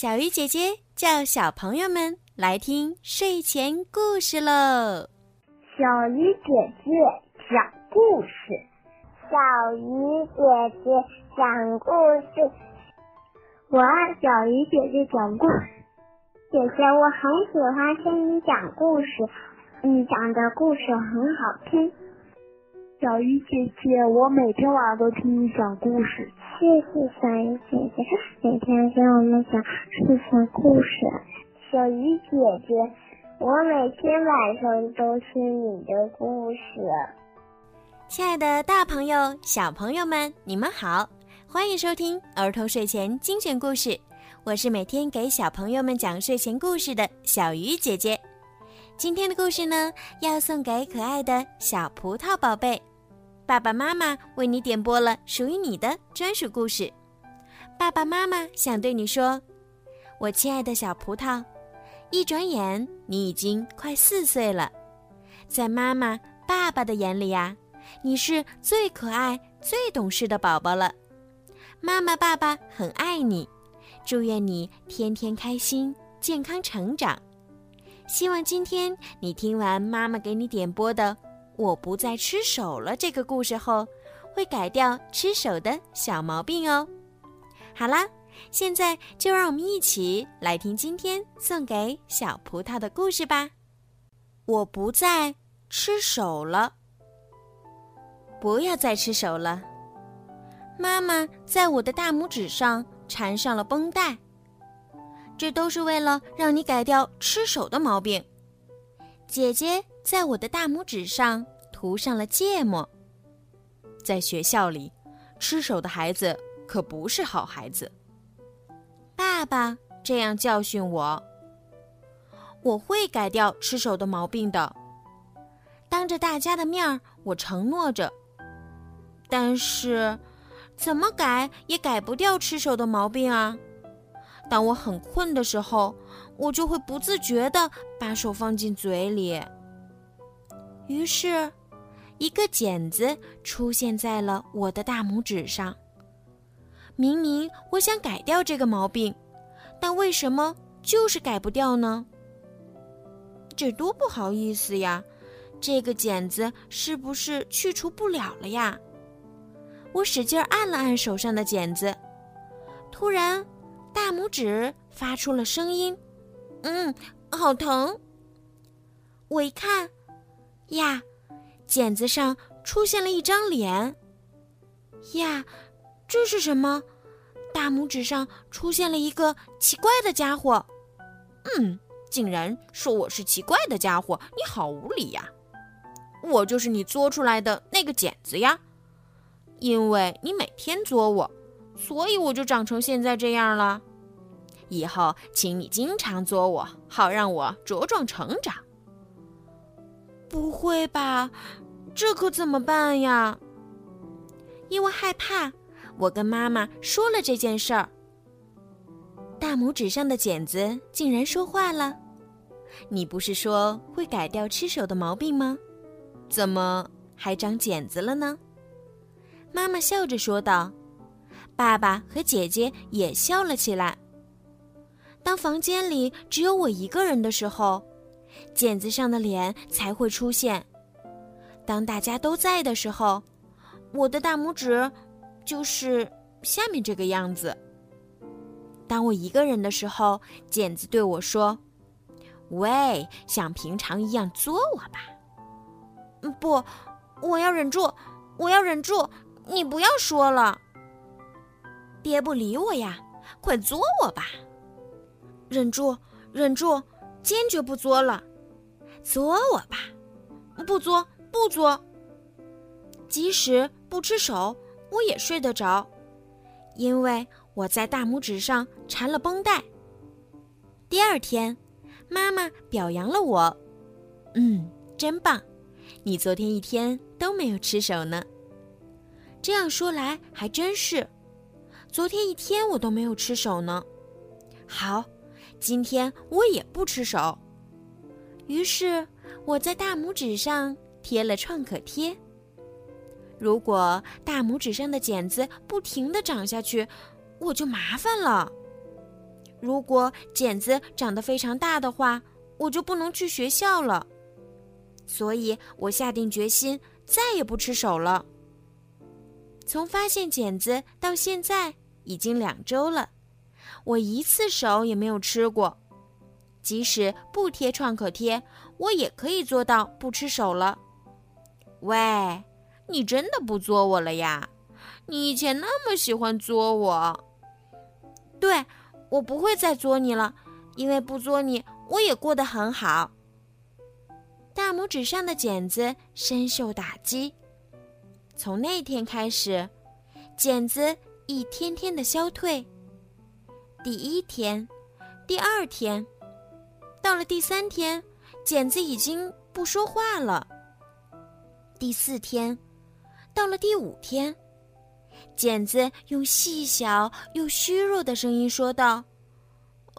小鱼姐姐叫小朋友们来听睡前故事喽。小鱼姐姐讲故事，小鱼姐姐讲故事，我爱小鱼姐姐讲故事。姐姐，我很喜欢听你讲故事，你讲的故事很好听。小鱼姐姐，我每天晚上都听你讲故事。谢谢小鱼姐姐，每天给我们讲睡前故事。小鱼姐姐，我每天晚上都听你的故事。亲爱的，大朋友、小朋友们，你们好，欢迎收听儿童睡前精选故事。我是每天给小朋友们讲睡前故事的小鱼姐姐。今天的故事呢，要送给可爱的小葡萄宝贝。爸爸妈妈为你点播了属于你的专属故事。爸爸妈妈想对你说：“我亲爱的小葡萄，一转眼你已经快四岁了，在妈妈、爸爸的眼里呀，你是最可爱、最懂事的宝宝了。妈妈、爸爸很爱你，祝愿你天天开心、健康成长。希望今天你听完妈妈给你点播的。”我不再吃手了。这个故事后，会改掉吃手的小毛病哦。好啦，现在就让我们一起来听今天送给小葡萄的故事吧。我不再吃手了，不要再吃手了。妈妈在我的大拇指上缠上了绷带，这都是为了让你改掉吃手的毛病。姐姐。在我的大拇指上涂上了芥末。在学校里，吃手的孩子可不是好孩子。爸爸这样教训我。我会改掉吃手的毛病的。当着大家的面儿，我承诺着。但是，怎么改也改不掉吃手的毛病啊！当我很困的时候，我就会不自觉地把手放进嘴里。于是，一个茧子出现在了我的大拇指上。明明我想改掉这个毛病，但为什么就是改不掉呢？这多不好意思呀！这个茧子是不是去除不了了呀？我使劲按了按手上的茧子，突然，大拇指发出了声音：“嗯，好疼。”我一看。呀，剪子上出现了一张脸。呀，这是什么？大拇指上出现了一个奇怪的家伙。嗯，竟然说我是奇怪的家伙，你好无理呀！我就是你作出来的那个剪子呀。因为你每天作我，所以我就长成现在这样了。以后请你经常作我，好让我茁壮成长。不会吧，这可怎么办呀？因为害怕，我跟妈妈说了这件事儿。大拇指上的茧子竟然说话了：“你不是说会改掉吃手的毛病吗？怎么还长茧子了呢？”妈妈笑着说道。爸爸和姐姐也笑了起来。当房间里只有我一个人的时候。剪子上的脸才会出现。当大家都在的时候，我的大拇指就是下面这个样子。当我一个人的时候，剪子对我说：“喂，像平常一样作我吧。”“不，我要忍住，我要忍住，你不要说了。”“别不理我呀，快作我吧。”“忍住，忍住，坚决不作了。”作我吧，不作不作。即使不吃手，我也睡得着，因为我在大拇指上缠了绷带。第二天，妈妈表扬了我，嗯，真棒，你昨天一天都没有吃手呢。这样说来还真是，昨天一天我都没有吃手呢。好，今天我也不吃手。于是，我在大拇指上贴了创可贴。如果大拇指上的茧子不停地长下去，我就麻烦了。如果茧子长得非常大的话，我就不能去学校了。所以我下定决心再也不吃手了。从发现茧子到现在已经两周了，我一次手也没有吃过。即使不贴创可贴，我也可以做到不吃手了。喂，你真的不作我了呀？你以前那么喜欢作我。对，我不会再作你了，因为不作你，我也过得很好。大拇指上的茧子深受打击。从那天开始，茧子一天天的消退。第一天，第二天，到了第三天，茧子已经不说话了。第四天，到了第五天，茧子用细小又虚弱的声音说道：“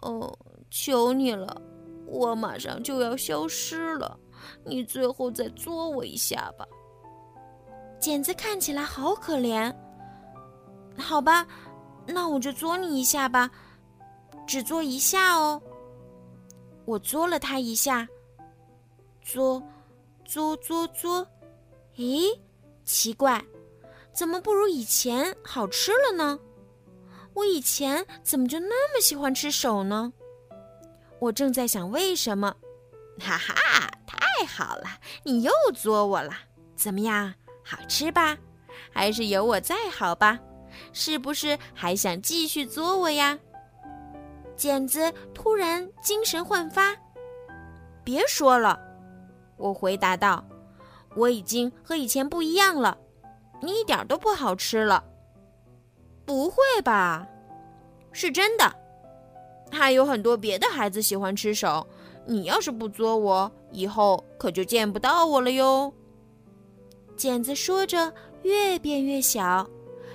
哦，求你了，我马上就要消失了，你最后再作我一下吧。”茧子看起来好可怜。好吧，那我就作你一下吧，只作一下哦。我作了他一下，作，作，作，作。咦，奇怪，怎么不如以前好吃了呢？我以前怎么就那么喜欢吃手呢？我正在想为什么。哈哈，太好了，你又作我了，怎么样？好吃吧？还是有我在好吧？是不是还想继续作我呀？剪子突然精神焕发。别说了，我回答道：“我已经和以前不一样了，你一点都不好吃了。”不会吧？是真的。还有很多别的孩子喜欢吃手，你要是不作我，以后可就见不到我了哟。茧子说着，越变越小，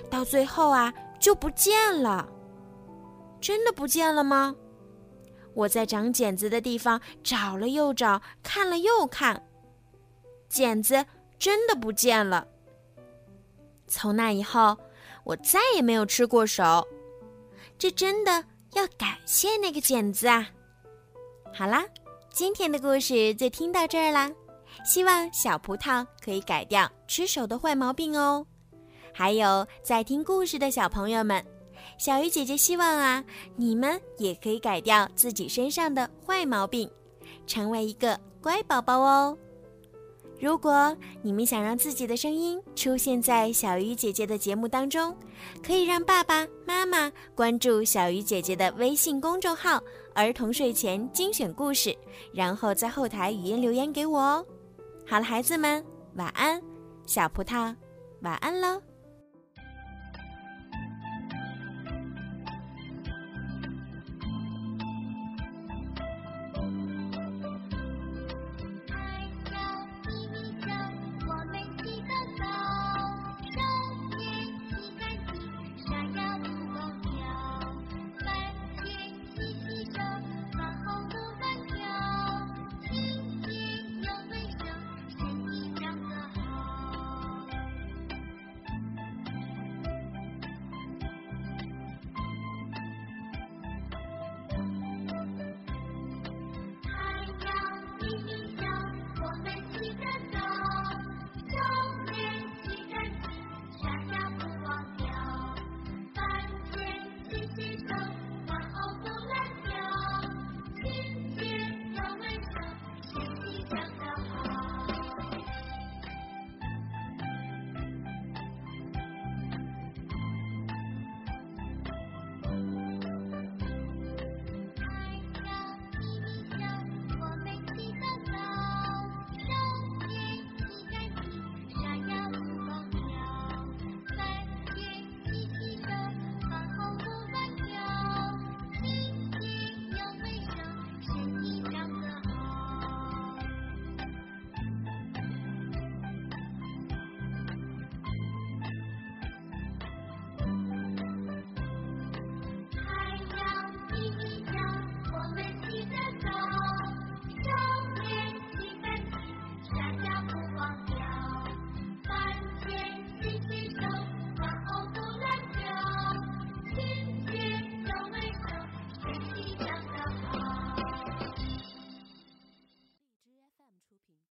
到最后啊，就不见了。真的不见了吗？我在长茧子的地方找了又找，看了又看，茧子真的不见了。从那以后，我再也没有吃过手。这真的要感谢那个茧子啊！好啦，今天的故事就听到这儿啦。希望小葡萄可以改掉吃手的坏毛病哦。还有在听故事的小朋友们，小鱼姐姐希望啊，你们也可以改掉自己身上的坏毛病，成为一个乖宝宝哦。如果你们想让自己的声音出现在小鱼姐姐的节目当中，可以让爸爸妈妈关注小鱼姐姐的微信公众号“儿童睡前精选故事”，然后在后台语音留言给我哦。好了，孩子们，晚安，小葡萄，晚安喽。